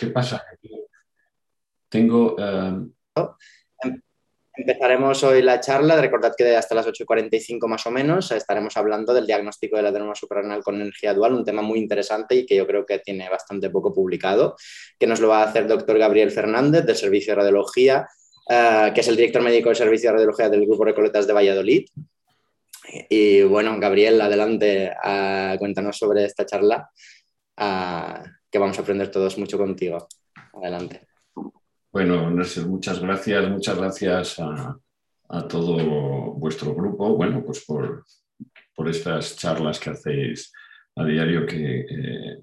¿qué pasa? Tengo... Eh, em, empezaremos hoy la charla. Recordad que hasta las 8.45 más o menos estaremos hablando del diagnóstico del adenoma suprarrenal con energía dual, un tema muy interesante y que yo creo que tiene bastante poco publicado, que nos lo va a hacer el doctor Gabriel Fernández del Servicio de Radiología, eh, que es el director médico del Servicio de Radiología del Grupo Recoletas de Valladolid. Y bueno, Gabriel, adelante, uh, cuéntanos sobre esta charla, uh, que vamos a aprender todos mucho contigo. Adelante. Bueno, muchas gracias, muchas gracias a, todo vuestro grupo, bueno, pues por, estas charlas que hacéis a diario que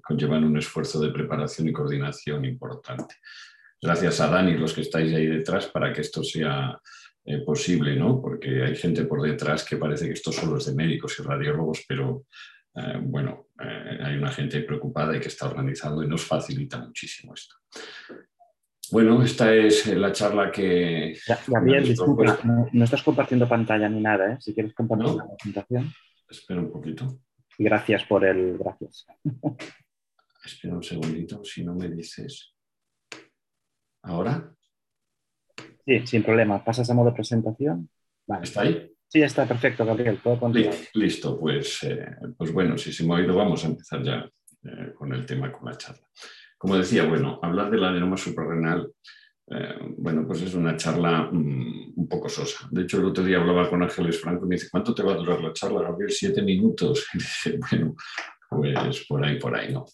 conllevan un esfuerzo de preparación y coordinación importante. Gracias a Dani los que estáis ahí detrás para que esto sea eh, posible, ¿no? Porque hay gente por detrás que parece que esto solo es de médicos y radiólogos, pero eh, bueno, hay una gente preocupada y que está organizando y nos facilita muchísimo esto. Bueno, esta es eh, la charla que... Gabriel, disculpa, no, estás compartiendo pantalla ni nada, ¿eh? Si quieres compartir la presentación. Espera un poquito. Gracias por el... Gracias. Espera un segundito, si no me dices... ¿Ahora? Sí, sin problema. ¿Pasas a modo presentación? ¿Está ahí? Sí, está perfecto, Gabriel. Listo, pues, eh, pues bueno, si se me ha oído, vamos a empezar ya eh, con el tema, con la charla. Como decía, bueno, hablar del adenoma suprarrenal, eh, bueno, pues es una charla mm, un poco sosa. De hecho, el otro día hablaba con Ángeles Franco y me dice, ¿cuánto te va a durar la charla, Gabriel? Siete minutos. Y dije, bueno, pues por ahí, por ahí, ¿no?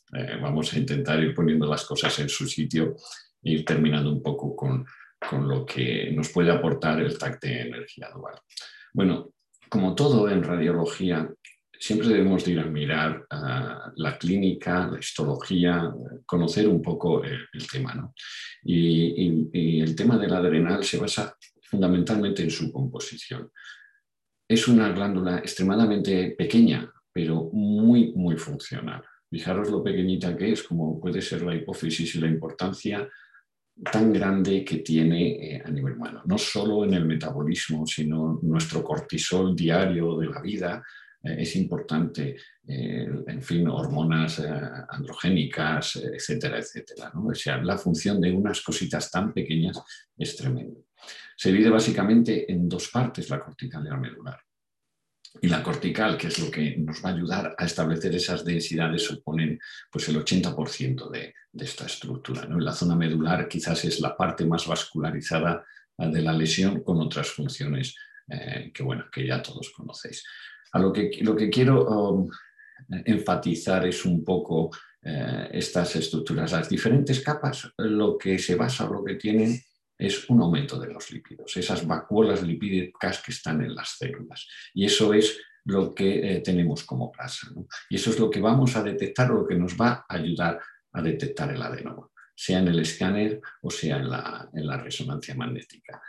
Vamos a intentar ir poniendo las cosas en su sitio e ir terminando un poco con, con lo que nos puede aportar el TAC de energía dual. Bueno, como todo en radiología, siempre debemos ir a mirar la clínica, la histología, conocer un poco el, tema. ¿no? Y, el tema del adrenal se basa fundamentalmente en su composición. Es una glándula extremadamente pequeña, pero muy, muy funcional. Fijaros lo pequeñita que es, como puede ser la hipófisis y la importancia tan grande que tiene eh, a nivel humano, no solo en el metabolismo, sino nuestro cortisol diario de la vida, eh, es importante, eh, en fin, hormonas androgénicas, etcétera, etcétera. O sea, la función de unas cositas tan pequeñas es tremenda. Se divide básicamente en dos partes, la cortical medular. Y la cortical, que es lo que nos va a ayudar a establecer esas densidades, suponen pues, el 80% de, de, esta estructura. ¿no? La zona medular quizás es la parte más vascularizada de la lesión con otras funciones que, bueno, que ya todos conocéis lo que, lo que quiero um, enfatizar es un poco eh, estas estructuras. Las diferentes capas, lo que se basa lo que tienen es un aumento de los lípidos, esas vacuolas lipídicas que están en las células. Y eso es lo que eh, tenemos como grasa. Y eso es lo que vamos a detectar o lo que nos va a ayudar a detectar el adenoma, sea en el escáner o sea en la, en la resonancia magnética.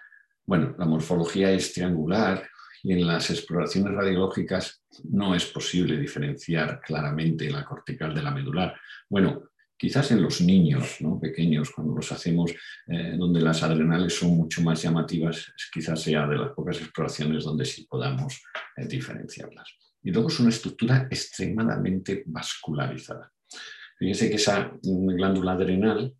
Bueno, la morfología es triangular, y en las exploraciones radiológicas no es posible diferenciar claramente la cortical de la medular. Bueno, quizás en los niños pequeños, cuando los hacemos, eh, donde las adrenales son mucho más llamativas, quizás sea de las pocas exploraciones donde sí podamos eh, diferenciarlas. Y luego es una estructura extremadamente vascularizada. Fíjense que esa glándula adrenal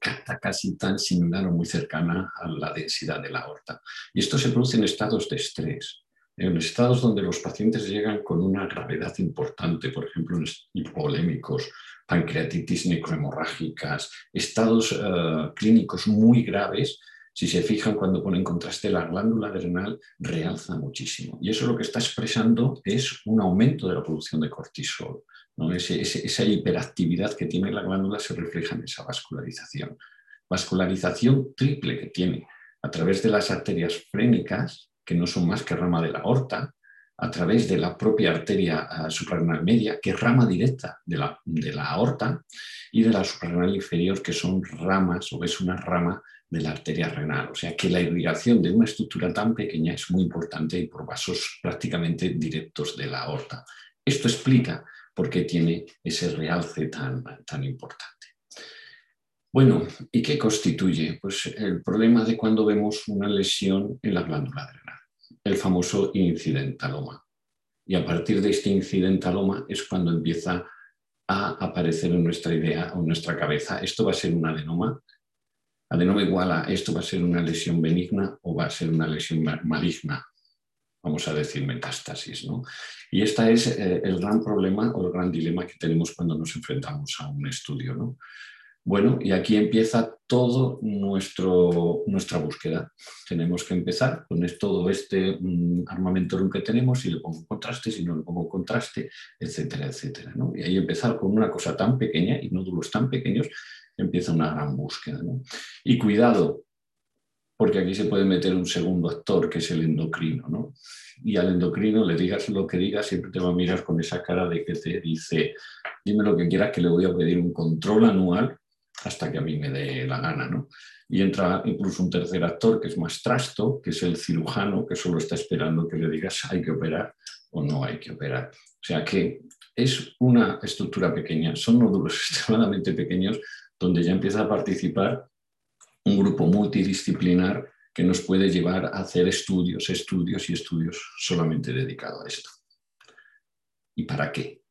está casi tan similar o muy cercana a la densidad de la aorta. Y esto se produce en estados de estrés, en estados donde los pacientes llegan con una gravedad importante, por ejemplo, en hipolémicos, pancreatitis necrohemorrágicas, estados eh, clínicos muy graves. Si se fijan cuando ponen contraste, la glándula adrenal realza muchísimo. Y eso lo que está expresando es un aumento de la producción de cortisol esa hiperactividad que tiene la glándula se refleja en esa vascularización. Vascularización triple que tiene a través de las arterias frénicas, que no son más que rama de la aorta, a través de la propia arteria uh, suprarrenal media, que es rama directa de la, de la aorta, y de la suprarrenal inferior, que son ramas o es una rama de la arteria renal. O sea que la irrigación de una estructura tan pequeña es muy importante y por vasos prácticamente directos de la aorta. Esto explica por qué tiene ese realce tan, tan importante. Bueno, ¿y qué constituye? Pues el problema de cuando vemos una lesión en la glándula adrenal, el famoso incidentaloma. Y a partir de este incidentaloma es cuando empieza a aparecer en nuestra idea o en nuestra cabeza, esto va a ser un adenoma, adenoma igual a esto va a ser una lesión benigna o va a ser una lesión maligna, vamos a decir metástasis. ¿no? Y este es eh, el gran problema o el gran dilema que tenemos cuando nos enfrentamos a un estudio. ¿no? Bueno, y aquí empieza todo nuestro, nuestra búsqueda. Tenemos que empezar con todo este mm, armamento que tenemos, si le pongo contraste, si no le pongo contraste, etcétera, etcétera. Y ahí empezar con una cosa tan pequeña y nódulos tan pequeños, empieza una gran búsqueda. Y cuidado, porque aquí se puede meter un segundo actor, que es el endocrino. ¿no? Y al endocrino le digas lo que digas, siempre te va a mirar con esa cara de que te dice, dime lo que quieras, que le voy a pedir un control anual hasta que a mí me dé la gana. ¿no? Y entra incluso un tercer actor que es más trasto, que es el cirujano, que solo está esperando que le digas hay que operar o no hay que operar. O sea que es una estructura pequeña, son nódulos extremadamente pequeños donde ya empieza a participar un grupo multidisciplinar que nos puede llevar a hacer estudios, estudios y estudios solamente dedicados a esto. ¿Y para qué?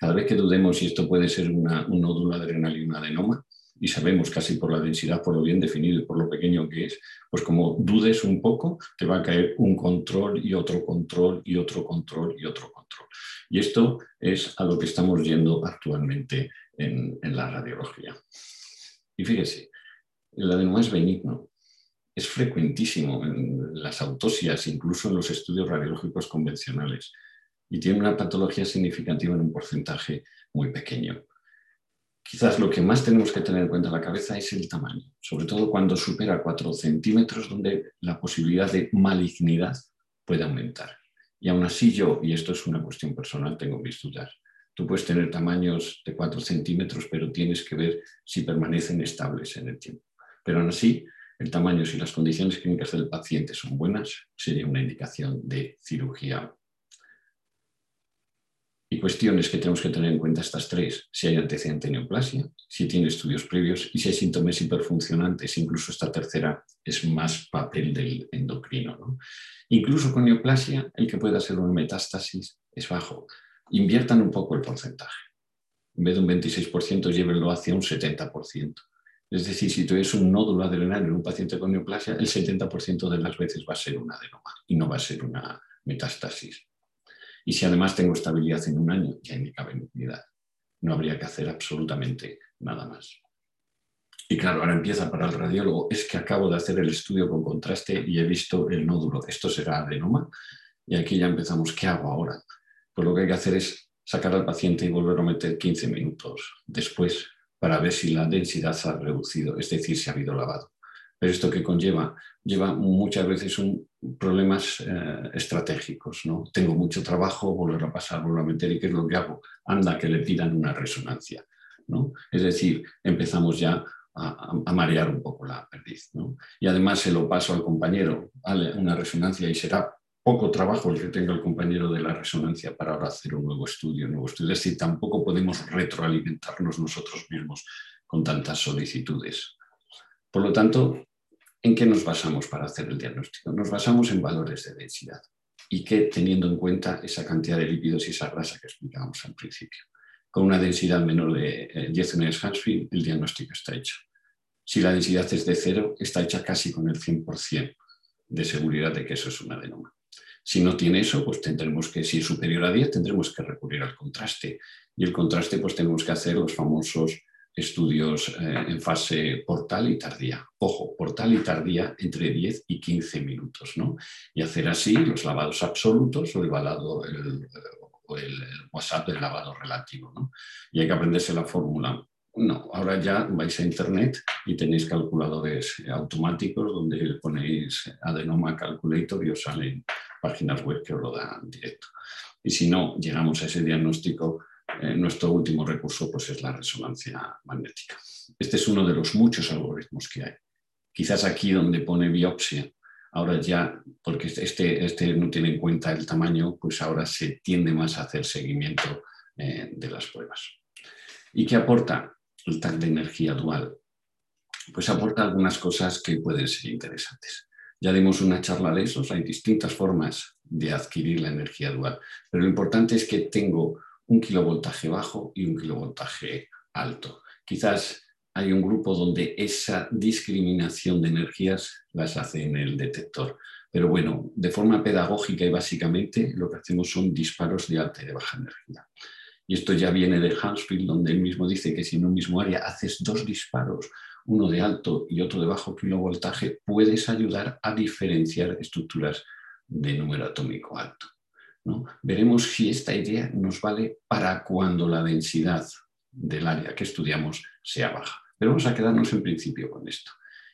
Cada vez que dudemos si esto puede ser un nódulo adrenal y un adenoma, y sabemos casi por la densidad, por lo bien definido y por lo pequeño que es, pues como dudes un poco, te va a caer un control y otro control y otro control y otro control. Y esto es a lo que estamos yendo actualmente en, en la radiología. Y fíjese, el adenoma es benigno, es frecuentísimo en las autopsias, incluso en los estudios radiológicos convencionales y tiene una patología significativa en un porcentaje muy pequeño. Quizás lo que más tenemos que tener en cuenta en la cabeza es el tamaño, sobre todo cuando supera 4 centímetros, donde la posibilidad de malignidad puede aumentar. Y aún así yo, y esto es una cuestión personal, tengo mis dudas. Tú puedes tener tamaños de 4 centímetros, pero tienes que ver si permanecen estables en el tiempo. Pero aún así, el tamaño, si las condiciones clínicas del paciente son buenas, sería una indicación de cirugía y cuestiones que tenemos que tener en cuenta estas tres, si hay antecedente neoplasia, si tiene estudios previos y si hay síntomas hiperfuncionantes, incluso esta tercera es más papel del endocrino. Incluso con neoplasia, el que pueda ser una metástasis es bajo. Inviertan un poco el porcentaje. En vez de un 26%, llévenlo hacia un 70%. Es decir, si tuvieras un nódulo adrenal en un paciente con neoplasia, el 70% de las veces va a ser un adenoma y no va a ser una metástasis. Y si además tengo estabilidad en un año, ya indica benignidad. No habría que hacer absolutamente nada más. Y claro, ahora empieza para el radiólogo, es que acabo de hacer el estudio con contraste y he visto el nódulo. Esto será adenoma. Y aquí ya empezamos, ¿qué hago ahora? Pues lo que hay que hacer es sacar al paciente y volver a meter 15 minutos después para ver si la densidad se ha reducido, es decir, si ha habido lavado. Pero esto que conlleva, lleva muchas veces problemas eh, estratégicos. ¿no? Tengo mucho trabajo, volver a pasar, volver a meter, ¿y qué es lo que hago? Anda, que le pidan una resonancia. ¿no? Es decir, empezamos ya a, marear un poco la perdiz. ¿no? Y además se lo paso al compañero, una resonancia y será poco trabajo el que tenga el compañero de la resonancia para ahora hacer un nuevo estudio, un nuevo estudio. Es decir, tampoco podemos retroalimentarnos nosotros mismos con tantas solicitudes. Por lo tanto, ¿En qué nos basamos para hacer el diagnóstico? Nos basamos en valores de densidad y que teniendo en cuenta esa cantidad de lípidos y esa grasa que explicábamos al principio. Con una densidad menor de 10 eh, unidades Hansfield, el diagnóstico está hecho. Si la densidad es de cero, está hecha casi con el 100% de seguridad de que eso es un adenoma. Si no tiene eso, pues tendremos que, si es superior a 10, tendremos que recurrir al contraste. Y el contraste, pues tenemos que hacer los famosos estudios eh, en fase portal y tardía. Ojo, portal y tardía entre 10 y 15 minutos, ¿no? Y hacer así los lavados absolutos o el, balado, el, o el, WhatsApp del lavado relativo, ¿no? Y hay que aprenderse la fórmula. No, ahora ya vais a internet y tenéis calculadores automáticos donde ponéis adenoma calculator y os salen páginas web que os lo dan directo. Y si no llegamos a ese diagnóstico, eh, nuestro último recurso pues, es la resonancia magnética. Este es uno de los muchos algoritmos que hay. Quizás aquí donde pone biopsia, ahora ya, porque este, este no tiene en cuenta el tamaño, pues ahora se tiende más a hacer seguimiento eh, de las pruebas. ¿Y qué aporta el TAC de energía dual? Pues aporta algunas cosas que pueden ser interesantes. Ya dimos una charla de esos, hay distintas formas de adquirir la energía dual, pero lo importante es que tengo un kilovoltaje bajo y un kilovoltaje alto. Quizás hay un grupo donde esa discriminación de energías las hace en el detector. Pero bueno, de forma pedagógica y básicamente lo que hacemos son disparos de alta y de baja energía. Y esto ya viene de Hansfield, donde él mismo dice que si en un mismo área haces dos disparos, uno de alto y otro de bajo kilovoltaje, puedes ayudar a diferenciar estructuras de número atómico alto. Veremos si esta idea nos vale para cuando la densidad del área que estudiamos sea baja. Pero vamos a quedarnos en principio con esto.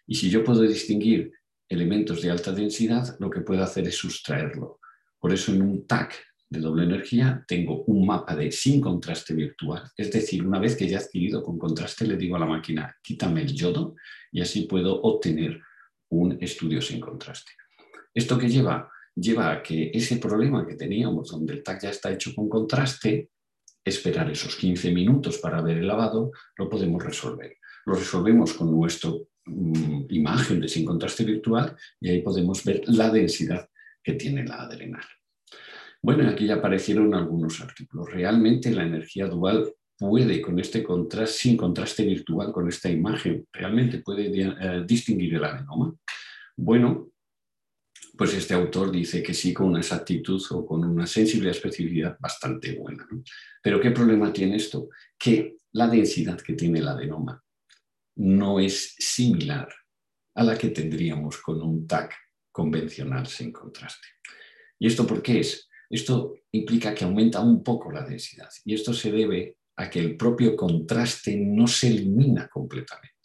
Y si yo puedo distinguir elementos de alta densidad, lo que puedo hacer es sustraerlo. Por eso en un TAC de doble energía, tengo un mapa de sin contraste virtual. Es decir, una vez que ya he adquirido con contraste, le digo a la máquina, quítame el yodo y así puedo obtener un estudio sin contraste. ¿Esto que lleva? Lleva a que ese problema que teníamos, donde el TAC ya está hecho con contraste, esperar esos 15 minutos para ver el lavado, lo podemos resolver. Lo resolvemos con nuestra mm, imagen de sin contraste virtual y ahí podemos ver la densidad que tiene la adrenal. Bueno, aquí ya aparecieron algunos artículos. Realmente la energía dual puede, con este contraste, sin contraste virtual, con esta imagen, realmente puede eh, distinguir el adenoma. Bueno, pues este autor dice que sí, con una exactitud o con una sensibilidad especificidad bastante buena. Pero ¿qué problema tiene esto? Que la densidad que tiene el adenoma no es similar a la que tendríamos con un TAC convencional sin contraste. ¿Y esto por qué es? Esto implica que aumenta un poco la densidad y esto se debe a que el propio contraste no se elimina completamente.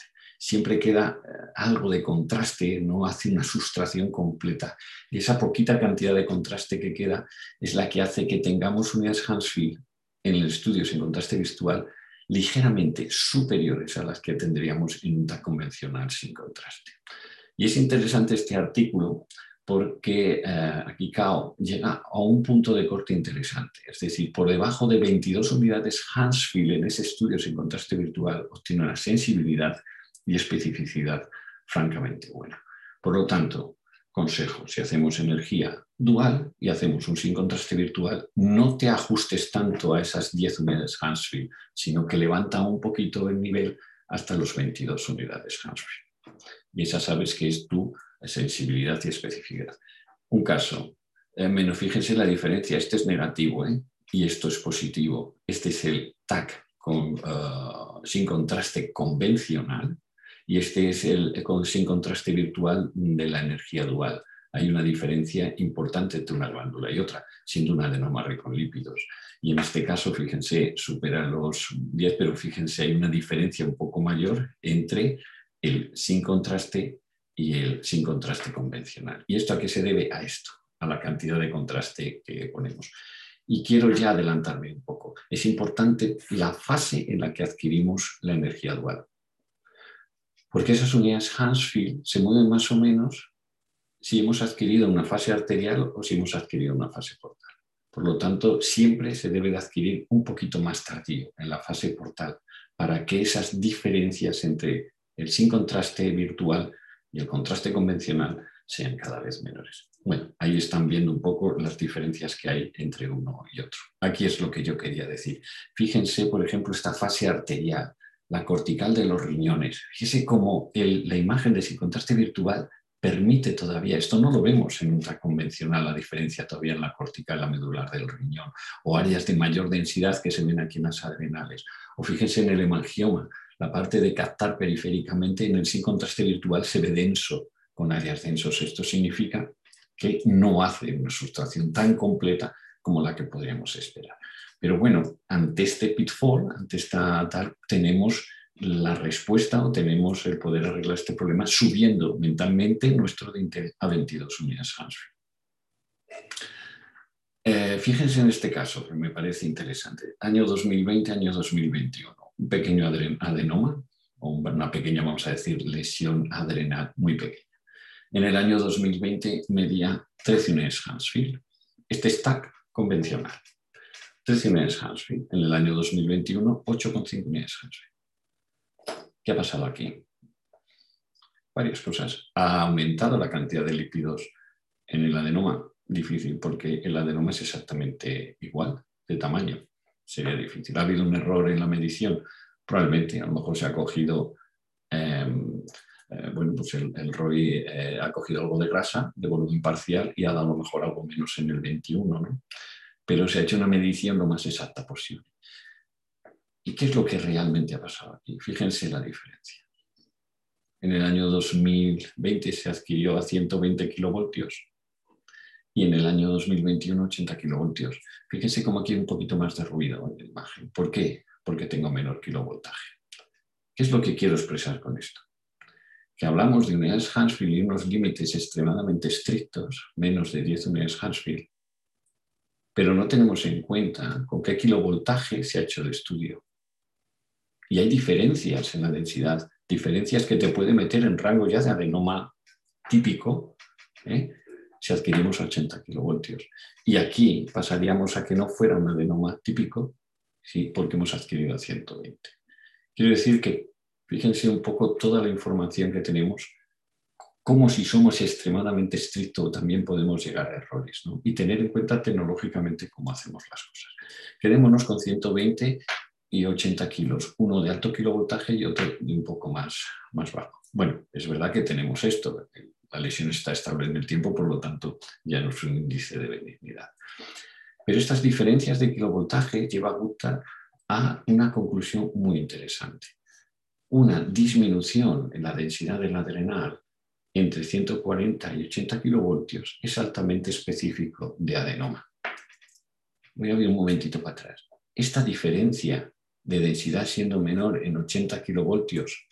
Siempre queda eh, algo de contraste, no hace una sustracción completa. Y esa poquita cantidad de contraste que queda es la que hace que tengamos unidades Hansfield en el estudio sin contraste visual ligeramente superiores a las que tendríamos en un TAC convencional sin contraste. Y es interesante este artículo porque eh, aquí CAO llega a un punto de corte interesante. Es decir, por debajo de 22 unidades Hansfield en ese estudio sin contraste virtual obtiene una sensibilidad y especificidad francamente buena. Por lo tanto, consejo, si hacemos energía dual y hacemos un sin contraste virtual, no te ajustes tanto a esas 10 unidades Hansfield, sino que levanta un poquito el nivel hasta los 22 unidades Hansfield. Y esa sabes que es tu sensibilidad y especificidad. Un caso, eh, menos fíjense la diferencia, este es negativo ¿eh? y esto es positivo. Este es el TAC con, uh, sin contraste convencional y este es el sin contraste virtual de la energía dual. Hay una diferencia importante entre una glándula y otra, siendo una adenoma con lípidos. Y en este caso, fíjense, supera los 10, pero fíjense, hay una diferencia un poco mayor entre el sin contraste y el sin contraste convencional. ¿Y esto a qué se debe? A esto, a la cantidad de contraste que ponemos. Y quiero ya adelantarme un poco. Es importante la fase en la que adquirimos la energía dual. Porque esas unidades Hansfield se mueven más o menos si hemos adquirido una fase arterial o si hemos adquirido una fase portal. Por lo tanto, siempre se debe de adquirir un poquito más tardío, en la fase portal, para que esas diferencias entre el sin contraste virtual y el contraste convencional sean cada vez menores. Bueno, ahí están viendo un poco las diferencias que hay entre uno y otro. Aquí es lo que yo quería decir. Fíjense, por ejemplo, esta fase arterial, la cortical de los riñones. Fíjense cómo la imagen de sin contraste virtual permite todavía, esto no lo vemos en ultra convencional, la diferencia todavía en la cortical, la medular del riñón, o áreas de mayor densidad que se ven aquí en las adrenales. O fíjense en el hemangioma, la parte de captar periféricamente en el sin contraste virtual se ve denso, con áreas densos. Esto significa que no hace una sustracción tan completa como la que podríamos esperar. Pero bueno, ante este pitfall, ante esta tal, tenemos la respuesta o tenemos el poder arreglar este problema subiendo mentalmente nuestro de a 22 unidades Hansfield. Eh, fíjense en este caso, que me parece interesante. Año 2020, año 2021 un pequeño adenoma o una pequeña, vamos a decir, lesión adrenal muy pequeña. En el año 2020 medía 13 unidades Hansfield. Este stack convencional. 13 unidades Hansfield. En el año 2021, 8,5 unidades Hansfield. ¿Qué ha pasado aquí? Varias cosas. Ha aumentado la cantidad de lípidos en el adenoma. Difícil, porque el adenoma es exactamente igual de tamaño sería difícil. ¿Ha habido un error en la medición? Probablemente, a lo mejor se ha cogido, em, eh, bueno, pues el, ROI eh, ha cogido algo de grasa, de volumen parcial, y ha dado a lo mejor algo menos en el 21, ¿no? Pero se ha hecho una medición lo más exacta posible. ¿Y qué es lo que realmente ha pasado aquí? Fíjense la diferencia. En el año 2020 se adquirió a 120 kilovoltios y en el año 2021 80 kilovoltios. Fíjense cómo aquí hay un poquito más de ruido en la imagen. ¿Por qué? Porque tengo menor kilovoltaje. ¿Qué es lo que quiero expresar con esto? Que hablamos de unidades Hansfield y unos límites extremadamente estrictos, menos de 10 unidades Hansfield, pero no tenemos en cuenta con qué kilovoltaje se ha hecho el estudio. Y hay diferencias en la densidad, diferencias que te puede meter en rango ya de adenoma típico, ¿eh? si adquirimos 80 kilovoltios. Y aquí pasaríamos a que no fuera un adenoma típico, ¿sí? porque hemos adquirido 120. Quiero decir que, fíjense un poco toda la información que tenemos, como si somos extremadamente estrictos también podemos llegar a errores y tener en cuenta tecnológicamente cómo hacemos las cosas. Quedémonos con 120 y 80 kilos, uno de alto kilovoltaje y otro de un poco más, más bajo. Bueno, es verdad que tenemos esto, la lesión está estable en el tiempo, por lo tanto ya no es un índice de benignidad. Pero estas diferencias de kilovoltaje llevan a Gupta a una conclusión muy interesante. Una disminución en la densidad del adrenal entre 140 y 80 kilovoltios es altamente específico de adenoma. Voy a ver un momentito para atrás. Esta diferencia de densidad siendo menor en 80 kilovoltios,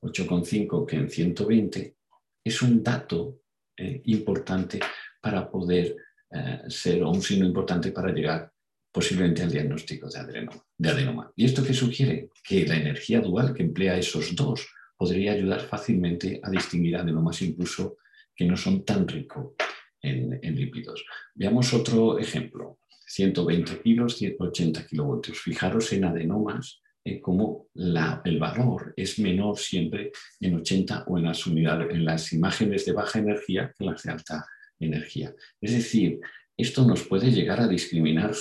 8,5 que en 120, es un dato eh, importante para poder eh, ser, un signo importante para llegar posiblemente al diagnóstico de adenoma. ¿Y esto qué sugiere? Que la energía dual que emplea esos dos podría ayudar fácilmente a distinguir adenomas incluso que no son tan ricos en, lípidos. Veamos otro ejemplo. 120 kilos, 180 kilovoltios. Fijaros en adenomas eh, como el valor es menor siempre en 80 o en las unidades, en las imágenes de baja energía que en las de alta energía. Es decir, esto nos puede llegar a discriminar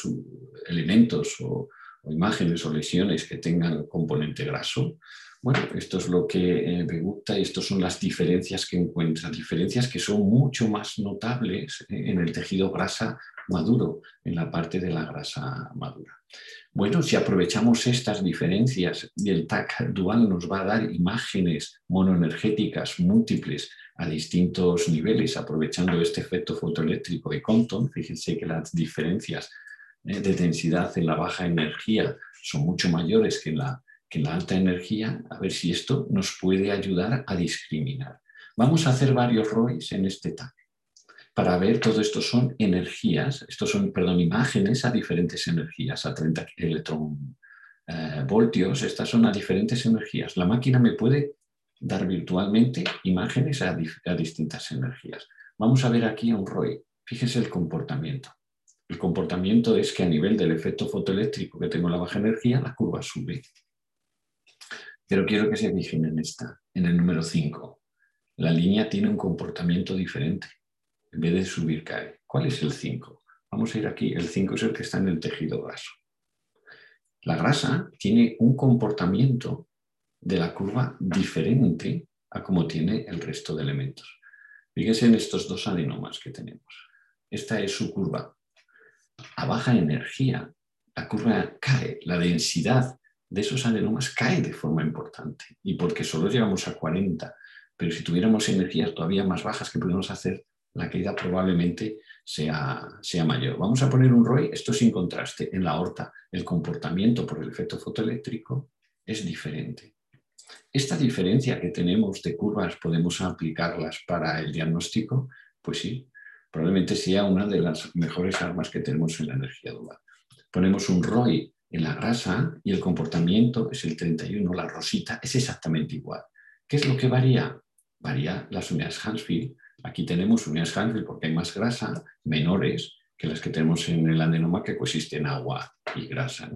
elementos o, imágenes o lesiones que tengan componente graso. Bueno, esto es lo que eh, me gusta y estas son las diferencias que encuentra, diferencias que son mucho más notables eh, en el tejido grasa maduro, en la parte de la grasa madura. Bueno, si aprovechamos estas diferencias y el TAC dual nos va a dar imágenes monoenergéticas múltiples a distintos niveles, aprovechando este efecto fotoeléctrico de Compton, fíjense que las diferencias eh, de densidad en la baja energía son mucho mayores que en la, que la alta energía, a ver si esto nos puede ayudar a discriminar. Vamos a hacer varios ROIs en este TAC para ver todo esto son energías, estos son, perdón, imágenes a diferentes energías, a 30 electron eh, estas son a diferentes energías. La máquina me puede dar virtualmente imágenes a, a distintas energías. Vamos a ver aquí un ROI. Fíjese el comportamiento. El comportamiento es que a nivel del efecto fotoeléctrico que tengo en la baja energía, la curva sube. Pero quiero que se fijen en esta, en el número 5. La línea tiene un comportamiento diferente en vez de subir cae. ¿Cuál es el 5? Vamos a ir aquí, el 5 es el que está en el tejido graso. La grasa tiene un comportamiento de la curva diferente a como tiene el resto de elementos. Fíjense en estos dos adenomas que tenemos. Esta es su curva. A baja energía, la curva cae, la densidad de esos adenomas cae de forma importante. Y porque solo llegamos a 40, pero si tuviéramos energías todavía más bajas que podemos hacer, la caída probablemente sea, sea mayor. Vamos a poner un ROI, esto sin contraste. En la aorta el comportamiento por el efecto fotoeléctrico es diferente. Esta diferencia que tenemos de curvas, ¿podemos aplicarlas para el diagnóstico? Pues sí, probablemente sea una de las mejores armas que tenemos en la energía dual. Ponemos un ROI en la grasa y el comportamiento es el 31, la rosita es exactamente igual. ¿Qué es lo que varía? Varía las unidades Hansfield Aquí tenemos unidades Hansfield porque hay más grasa, menores que las que tenemos en el adenoma que coexisten agua y grasa.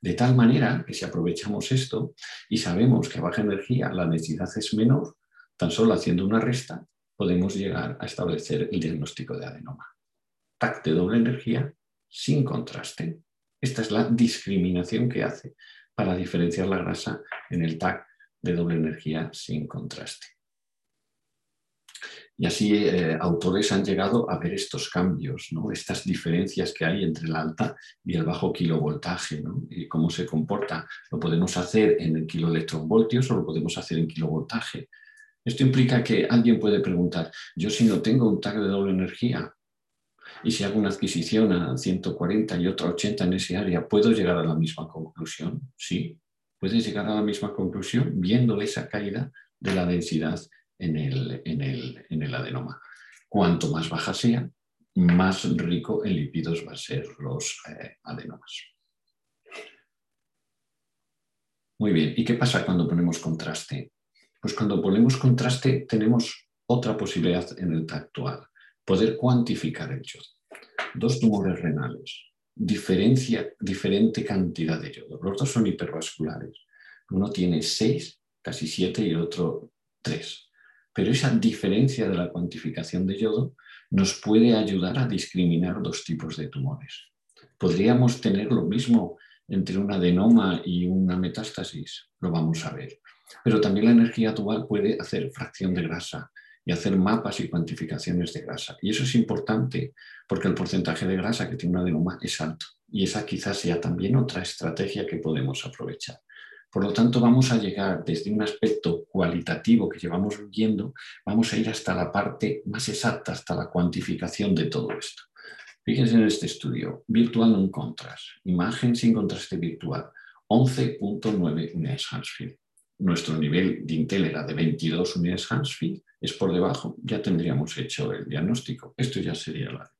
De tal manera que si aprovechamos esto y sabemos que a baja energía la densidad es menor, tan solo haciendo una resta podemos llegar a establecer el diagnóstico de adenoma. TAC de doble energía sin contraste. Esta es la discriminación que hace para diferenciar la grasa en el TAC de doble energía sin contraste. Y así eh, autores han llegado a ver estos cambios, ¿no? estas diferencias que hay entre el alta y el bajo kilovoltaje y cómo se comporta. Lo podemos hacer en kiloelectronvoltios o lo podemos hacer en kilovoltaje. Esto implica que alguien puede preguntar, yo si no tengo un tag de doble energía y si hago una adquisición a 140 y otra 80 en ese área, ¿puedo llegar a la misma conclusión? Sí, puedes llegar a la misma conclusión viendo esa caída de la densidad en el, en el, adenoma. Cuanto más baja sea, más rico en lípidos va a ser los eh, adenomas. Muy bien, ¿y qué pasa cuando ponemos contraste? Pues cuando ponemos contraste tenemos otra posibilidad en el actual, poder cuantificar el yodo. Dos tumores renales, diferencia, diferente cantidad de yodo. Los dos son hipervasculares. Uno tiene 6, casi 7 y el otro 3. Pero esa diferencia de la cuantificación de yodo nos puede ayudar a discriminar dos tipos de tumores. Podríamos tener lo mismo entre un adenoma y una metástasis, lo vamos a ver. Pero también la energía dual puede hacer fracción de grasa y hacer mapas y cuantificaciones de grasa. Y eso es importante porque el porcentaje de grasa que tiene un adenoma es alto. Y esa quizás sea también otra estrategia que podemos aprovechar. Por lo tanto, vamos a llegar desde un aspecto cualitativo que llevamos viendo, vamos a ir hasta la parte más exacta, hasta la cuantificación de todo esto. Fíjense en este estudio, Virtual Non-Contrast, imagen sin contraste virtual, 11.9 unidades Hansfield. Nuestro nivel de Intel era de 22 unidades Hansfield, es por debajo, ya tendríamos hecho el diagnóstico. Esto ya sería la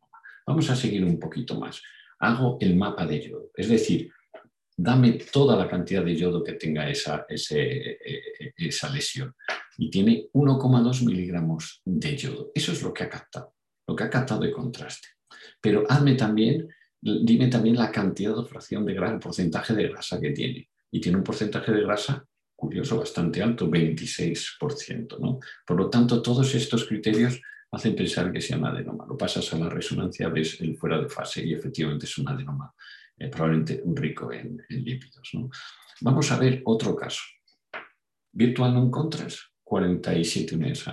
Vamos a seguir un poquito más. Hago el mapa de yodo, es decir, dame toda la cantidad de yodo que tenga esa, eh, eh, esa lesión. Y tiene 1,2 miligramos de yodo. Eso es lo que ha captado, lo que ha captado de contraste. Pero hazme también, dime también la cantidad de fracción de grasa, el porcentaje de grasa que tiene. Y tiene un porcentaje de grasa curioso, bastante alto, 26%. ¿no? Por lo tanto, todos estos criterios hacen pensar que sea un adenoma. Lo pasas a la resonancia, ves el fuera de fase y efectivamente es un adenoma eh, probablemente rico en, lípidos. Vamos a ver otro caso. Virtual non-contrast, 47 unidades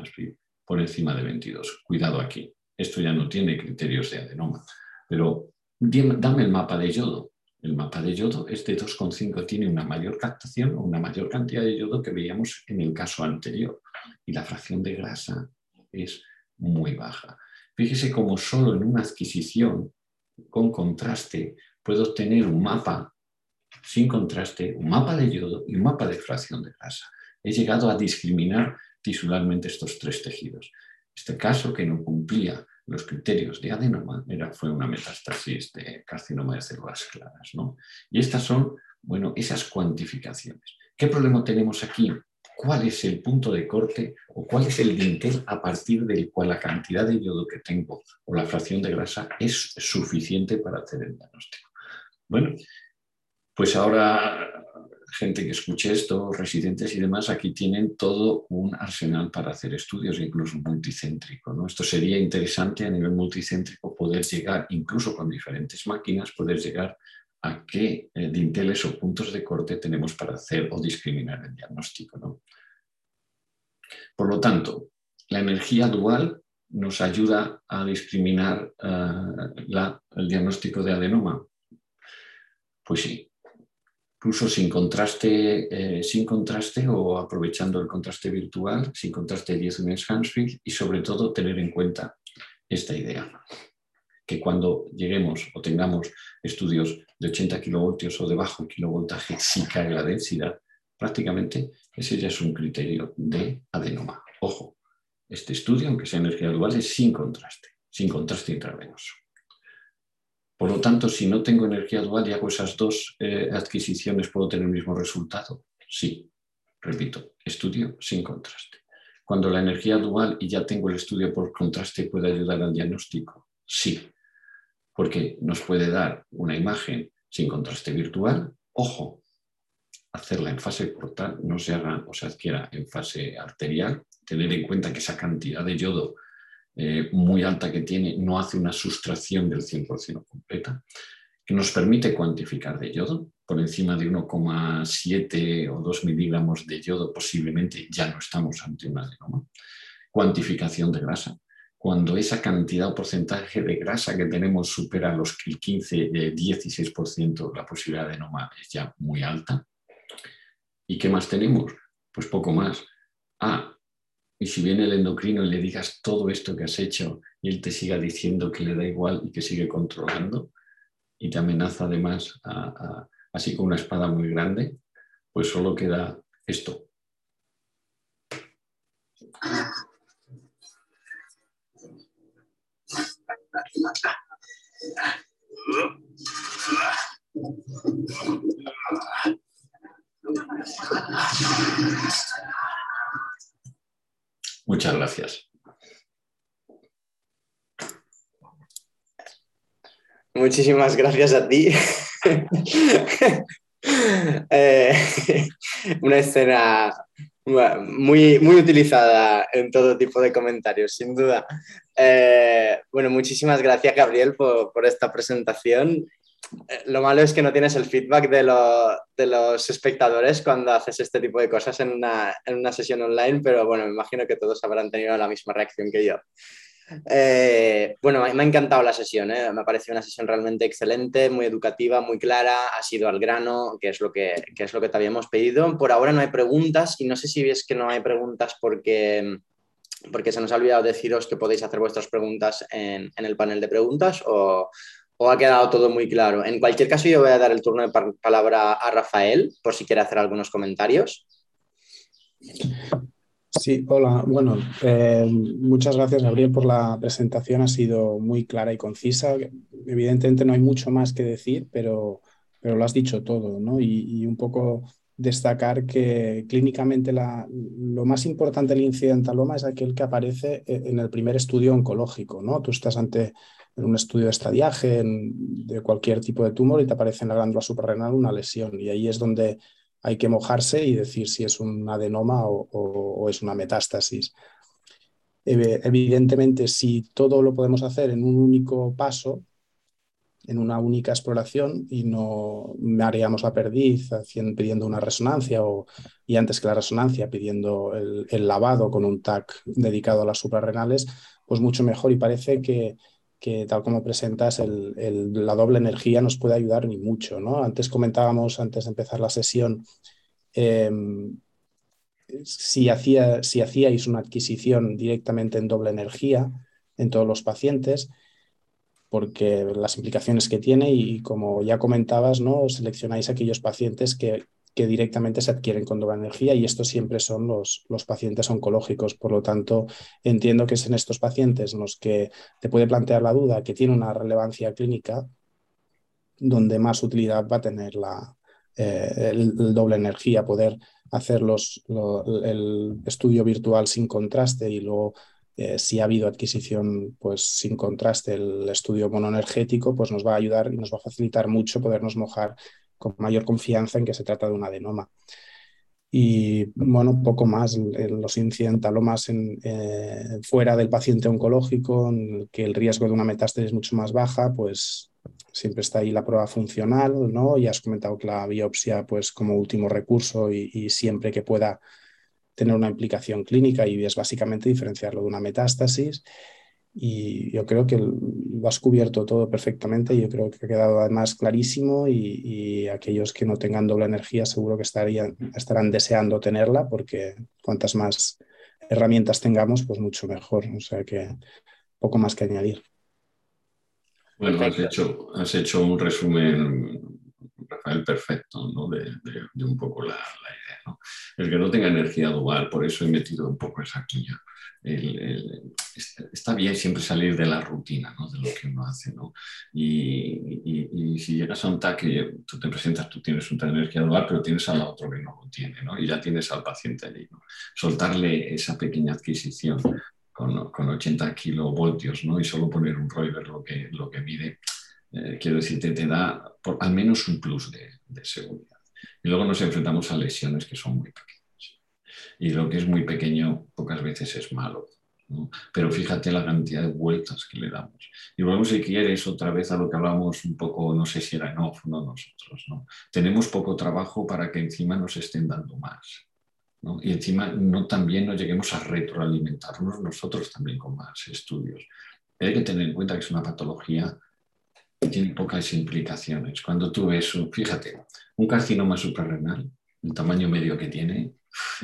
por encima de 22. Cuidado aquí, esto ya no tiene criterios de adenoma, pero dame el mapa de yodo. El mapa de yodo es de 2,5, tiene una mayor captación o una mayor cantidad de yodo que veíamos en el caso anterior. Y la fracción de grasa es muy baja. Fíjese cómo solo en una adquisición con contraste puedo obtener un mapa sin contraste, un mapa de yodo y un mapa de fracción de grasa. He llegado a discriminar tisularmente estos tres tejidos. Este caso que no cumplía los criterios de adenoma era, fue una metástasis de carcinoma de células claras. ¿no? Y estas son, bueno, esas cuantificaciones. ¿Qué problema tenemos aquí? ¿Cuál es el punto de corte o cuál es el dintel a partir del cual la cantidad de yodo que tengo o la fracción de grasa es suficiente para hacer el diagnóstico? Bueno, pues ahora gente que escuche esto, residentes y demás, aquí tienen todo un arsenal para hacer estudios, incluso multicéntrico. ¿no? Esto sería interesante a nivel multicéntrico poder llegar, incluso con diferentes máquinas, poder llegar a qué eh, dinteles o puntos de corte tenemos para hacer o discriminar el diagnóstico. ¿no? Por lo tanto, la energía dual nos ayuda a discriminar eh, el diagnóstico de adenoma pues sí, incluso sin contraste, eh, sin contraste o aprovechando el contraste virtual, sin contraste de 10 unidades Hansfield y sobre todo tener en cuenta esta idea, que cuando lleguemos o tengamos estudios de 80 kilovoltios o de bajo kilovoltaje, si cae la densidad, prácticamente ese ya es un criterio de adenoma. Ojo, este estudio, aunque sea energía dual, es sin contraste, sin contraste intravenoso. Por lo tanto, si no tengo energía dual y hago esas dos eh, adquisiciones, ¿puedo tener el mismo resultado? Sí. Repito, estudio sin contraste. Cuando la energía dual y ya tengo el estudio por contraste, ¿puede ayudar al diagnóstico? Sí. Porque nos puede dar una imagen sin contraste virtual. Ojo, hacerla en fase portal no se haga o se adquiera en fase arterial. Tener en cuenta que esa cantidad de yodo eh, muy alta que tiene no hace una sustracción del 100% completa, que nos permite cuantificar de yodo. Por encima de 1,7 o 2 miligramos de yodo posiblemente ya no estamos ante un adenoma. Cuantificación de grasa. Cuando esa cantidad o porcentaje de grasa que tenemos supera los 15, 16%, la posibilidad de adenoma es ya muy alta. ¿Y qué más tenemos? Pues poco más. Ah, y si viene el endocrino y le digas todo esto que has hecho y él te siga diciendo que le da igual y que sigue controlando y te amenaza además así con una espada muy grande, pues solo queda esto. Muchas gracias. Muchísimas gracias a ti. Eh, una escena muy, muy utilizada en todo tipo de comentarios, sin duda. Eh, bueno, muchísimas gracias, Gabriel, por, por, esta presentación lo malo es que no tienes el feedback de, los espectadores cuando haces este tipo de cosas en una, sesión online, pero bueno, me imagino que todos habrán tenido la misma reacción que yo. Eh, bueno, me ha encantado la sesión, ¿eh? me ha parecido una sesión realmente excelente, muy educativa, muy clara, ha sido al grano, que es, lo que, es lo que te habíamos pedido. Por ahora no hay preguntas y no sé si ves que no hay preguntas porque, porque se nos ha olvidado deciros que podéis hacer vuestras preguntas en, en el panel de preguntas o, ¿O ha quedado todo muy claro? En cualquier caso, yo voy a dar el turno de palabra a Rafael, por si quiere hacer algunos comentarios. Sí, hola. Bueno, eh, muchas gracias, Gabriel, por la presentación. Ha sido muy clara y concisa. Evidentemente no hay mucho más que decir, pero, pero lo has dicho todo, ¿no? Y, un poco destacar que clínicamente lo más importante del incidentaloma es aquel que aparece en el primer estudio oncológico, ¿no? Tú estás ante en un estudio de estadiaje de cualquier tipo de tumor y te aparece en la glándula suprarrenal una lesión. Y ahí es donde hay que mojarse y decir si es un adenoma o, es una metástasis. Evidentemente, si todo lo podemos hacer en un único paso, en una única exploración y no haríamos la perdiz pidiendo una resonancia o, y antes que la resonancia pidiendo el, el lavado con un TAC dedicado a las suprarrenales, pues mucho mejor y parece que que tal como presentas, la doble energía nos puede ayudar ni mucho. ¿no? Antes comentábamos, antes de empezar la sesión, em, si, hacía, si hacíais una adquisición directamente en doble energía en todos los pacientes, porque las implicaciones que tiene y, como ya comentabas, ¿no? seleccionáis aquellos pacientes que que directamente se adquieren con doble energía y estos siempre son los, los pacientes oncológicos. Por lo tanto, entiendo que es en estos pacientes en los que te puede plantear la duda que tiene una relevancia clínica donde más utilidad va a tener la, eh, el, doble energía, poder hacer los, el estudio virtual sin contraste y luego eh, si ha habido adquisición pues sin contraste el estudio monoenergético, pues nos va a ayudar y nos va a facilitar mucho podernos mojar con mayor confianza en que se trata de un adenoma. Y bueno, poco más, los incidentalomas en, fuera del paciente oncológico, en el que el riesgo de una metástasis es mucho más baja, pues siempre está ahí la prueba funcional, ¿no? Y has comentado que la biopsia, pues como último recurso y siempre que pueda tener una implicación clínica y es básicamente diferenciarlo de una metástasis y yo creo que lo has cubierto todo perfectamente. Yo creo que ha quedado además clarísimo y, aquellos que no tengan doble energía seguro que estarían, estarán deseando tenerla porque cuantas más herramientas tengamos, pues mucho mejor. O sea que poco más que añadir. Bueno, has hecho, has hecho un resumen, Rafael, perfecto ¿no? de, un poco la, idea. ¿No? El que no tenga energía dual, por eso he metido un poco esa cuña está bien siempre salir de la rutina, de lo que uno hace. Y, si llegas a un TAC, tú te presentas, tú tienes un energía dual, pero tienes al otro que no lo tiene, ¿no? y ya tienes al paciente allí. ¿no? Soltarle esa pequeña adquisición con, con 80 kilovoltios y solo poner un Roiber lo que, lo que mide, eh, quiero decirte, te da al menos un plus de seguridad. Y luego nos enfrentamos a lesiones que son muy pequeñas y lo que es muy pequeño pocas veces es malo. Pero fíjate la cantidad de vueltas que le damos. Y volvemos, si quieres, otra vez a lo que hablamos un poco, no sé si era off, no nosotros. ¿no? Tenemos poco trabajo para que encima nos estén dando más. Y encima no también nos lleguemos a retroalimentarnos nosotros también con más estudios. Hay que tener en cuenta que es una patología tiene pocas implicaciones. Cuando tú ves, fíjate, un carcinoma suprarrenal, el tamaño medio que tiene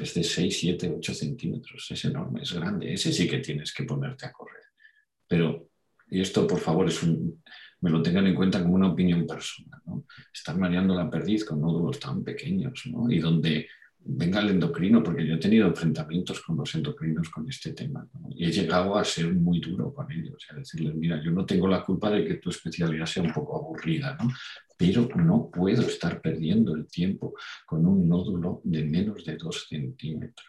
es de 6, 7, 8 centímetros, es enorme, es grande, ese sí que tienes que ponerte a correr. Pero, y esto por favor es un, me lo tengan en cuenta como una opinión personal, ¿no? estar mareando la perdiz con nódulos tan pequeños ¿no? y donde venga el endocrino, porque yo he tenido enfrentamientos con los endocrinos con este tema y he llegado a ser muy duro con ellos, a decirles, mira, yo no tengo la culpa de que tu especialidad sea un poco aburrida, ¿no? pero no puedo estar perdiendo el tiempo con un nódulo de menos de dos centímetros.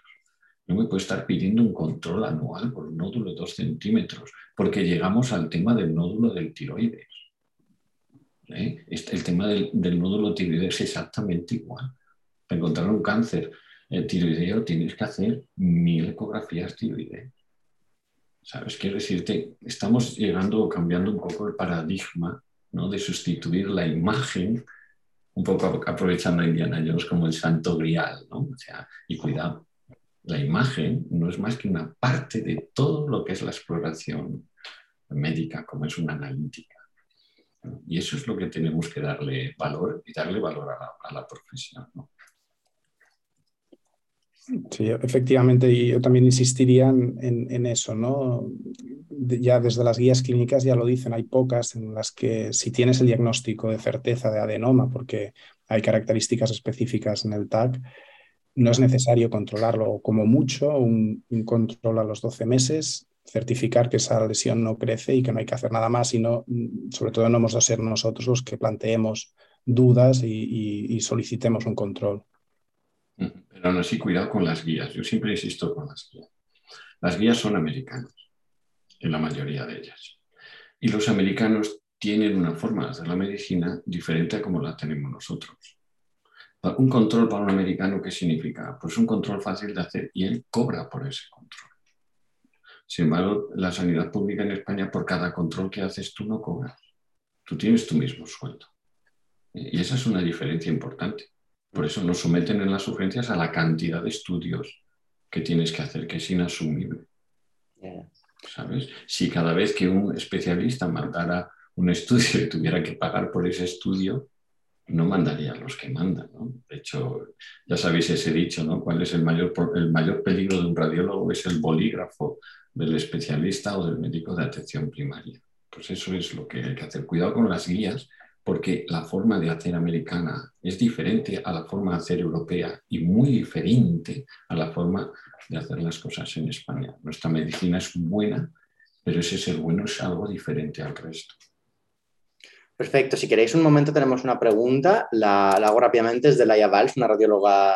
No me puedo estar pidiendo un control anual por un nódulo de dos centímetros, porque llegamos al tema del nódulo del tiroides. ¿eh? Este, el tema del, del nódulo tiroides es exactamente igual encontrar un cáncer tiroideo tienes que hacer mil ecografías tiroideas. ¿Sabes? Quiero decirte, estamos llegando o cambiando un poco el paradigma ¿no? de sustituir la imagen, un poco aprovechando a Indiana Jones como el santo grial, ¿no? O sea, y cuidado, la imagen no es más que una parte de todo lo que es la exploración médica, como es una analítica. Y eso es lo que tenemos que darle valor y darle valor a la, a la profesión. ¿no? Sí, efectivamente, y yo también insistiría en, eso, ¿no? Ya desde las guías clínicas ya lo dicen, hay pocas en las que si tienes el diagnóstico de certeza de adenoma, porque hay características específicas en el TAC, no es necesario controlarlo, como mucho, un, control a los 12 meses, certificar que esa lesión no crece y que no hay que hacer nada más, sino, sobre todo, no hemos de ser nosotros los que planteemos dudas y solicitemos un control. Pero aún así, cuidado con las guías. Yo siempre insisto con las guías. Las guías son americanas, en la mayoría de ellas. Y los americanos tienen una forma de hacer la medicina diferente a como la tenemos nosotros. Un control para un americano, ¿qué significa? Pues un control fácil de hacer y él cobra por ese control. Sin embargo, la sanidad pública en España, por cada control que haces, tú no cobras. Tú tienes tu mismo sueldo. Y esa es una diferencia importante. Por eso nos someten en las urgencias a la cantidad de estudios que tienes que hacer, que es inasumible. ¿Sabes? Si cada vez que un especialista mandara un estudio y tuviera que pagar por ese estudio, no mandaría a los que mandan. De hecho, ya sabéis ese dicho, ¿no? ¿Cuál es el mayor, el mayor peligro de un radiólogo? Es el bolígrafo del especialista o del médico de atención primaria. Pues eso es lo que hay que hacer. Cuidado con las guías porque la forma de hacer americana es diferente a la forma de hacer europea y muy diferente a la forma de hacer las cosas en España. Nuestra medicina es buena, pero ese ser bueno es algo diferente al resto. Perfecto. Si queréis un momento, tenemos una pregunta. La, hago rápidamente. Es de Laia Valls, una radióloga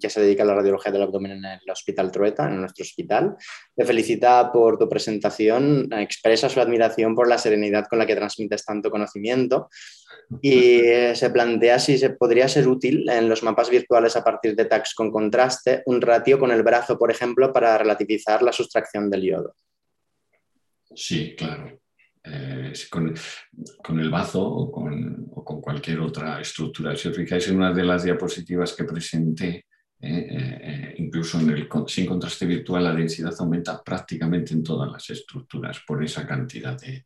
que se dedica a la radiología del abdomen en el Hospital Trueta, en nuestro hospital. Te felicita por tu presentación. Expresa su admiración por la serenidad con la que transmites tanto conocimiento. Y se plantea si se podría ser útil en los mapas virtuales a partir de tags con contraste un ratio con el brazo, por ejemplo, para relativizar la sustracción del yodo. Sí, claro. Eh, con, el bazo o con, cualquier otra estructura. Si os fijáis en una de las diapositivas que presenté, eh, eh, incluso en el, sin contraste virtual, la densidad aumenta prácticamente en todas las estructuras por esa cantidad de,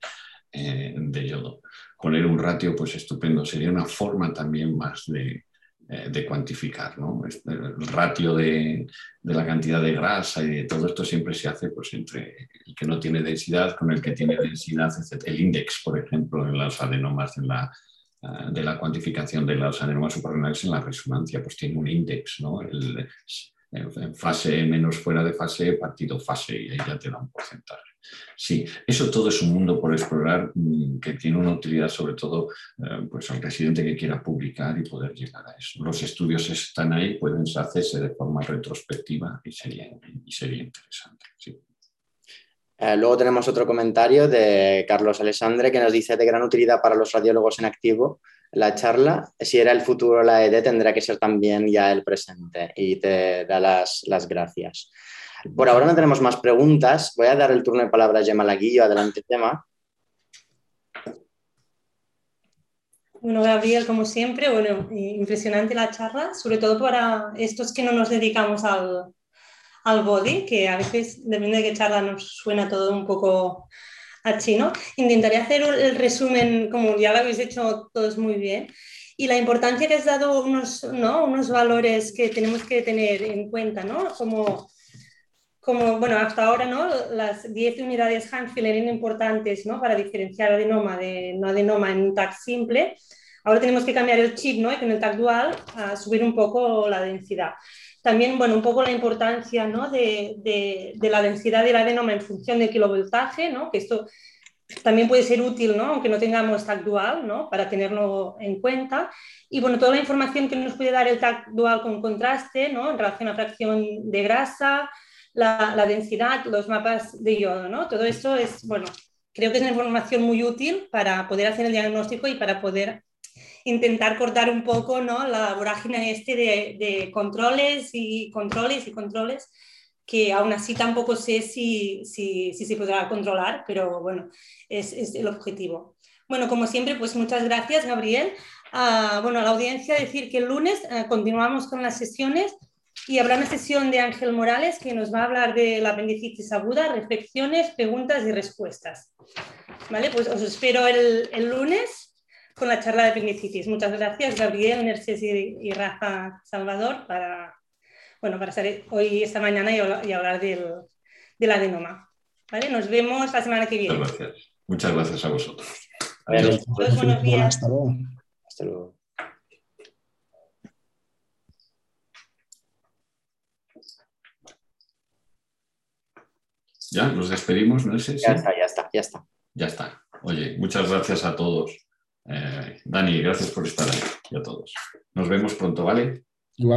de yodo. Poner un ratio, pues estupendo, sería una forma también más de, de cuantificar. ¿no? El ratio de, la cantidad de grasa y de todo esto siempre se hace pues, entre el que no tiene densidad con el que tiene densidad, etc. El índice, por ejemplo, en los adenomas de la, eh, de la cuantificación de los adenomas suprarrenales en la resonancia, pues tiene un índice, ¿no? El, en fase menos fuera de fase, partido fase, y ahí ya te da un porcentaje. Sí, eso todo es un mundo por explorar mm, que tiene una utilidad sobre todo eh, pues al residente que quiera publicar y poder llegar a eso. Los estudios están ahí, pueden hacerse de forma retrospectiva y sería, y sería interesante. Eh, luego tenemos otro comentario de Carlos Alessandre que nos dice de gran utilidad para los radiólogos en activo la charla. Si era el futuro la ED, tendrá que ser también ya el presente y te da las, gracias. Por ahora no tenemos más preguntas. Voy a dar el turno de palabra a Gemma Laguillo. Adelante, Gemma. Bueno, Gabriel, como siempre, bueno, impresionante la charla, sobre todo para estos que no nos dedicamos al, al body, que a veces, depende de qué charla, nos suena todo un poco a chino. Intentaré hacer el resumen, como ya lo habéis hecho todos muy bien, y la importancia que has dado unos, ¿no? unos valores que tenemos que tener en cuenta, ¿no? Como, como bueno, hasta ahora, ¿no? Las 10 unidades Hanfield eran importantes, ¿no? Para diferenciar adenoma de no adenoma en un tag simple. Ahora tenemos que cambiar el chip, ¿no? Y con el tag dual a subir un poco la densidad. También, bueno, un poco la importancia, ¿no? De, de, de la densidad del adenoma en función del kilovoltaje, ¿no? Que esto también puede ser útil, ¿no? aunque no tengamos tag dual, ¿no? para tenerlo en cuenta. Y bueno, toda la información que nos puede dar el tag dual con contraste ¿no? en relación a fracción de grasa, la, la, densidad, los mapas de yodo. ¿no? Todo esto es, bueno, creo que es una información muy útil para poder hacer el diagnóstico y para poder intentar cortar un poco ¿no? la vorágine este de, de controles y controles y controles que aún así tampoco sé si, si, si se podrá controlar, pero bueno, es, es, el objetivo. Bueno, como siempre, pues muchas gracias, Gabriel. Uh, bueno, a la audiencia decir que el lunes uh, continuamos con las sesiones y habrá una sesión de Ángel Morales que nos va a hablar de la apendicitis aguda, reflexiones, preguntas y respuestas. ¿Vale? Pues os espero el, el lunes con la charla de apendicitis. Muchas gracias, Gabriel, Mercedes y, y Rafa Salvador, para bueno, para estar hoy, esta mañana y, hablar del, del adenoma. ¿Vale? Nos vemos la semana que viene. Muchas gracias. Muchas gracias a vosotros. Adiós. Adiós. Buenos días. Hasta luego. Hasta luego. Ya, nos despedimos, ¿no es eso? Ya está, ya está, ya está. Ya está. Oye, muchas gracias a todos. Eh, Dani, gracias por estar ahí y a todos. Nos vemos pronto, ¿vale?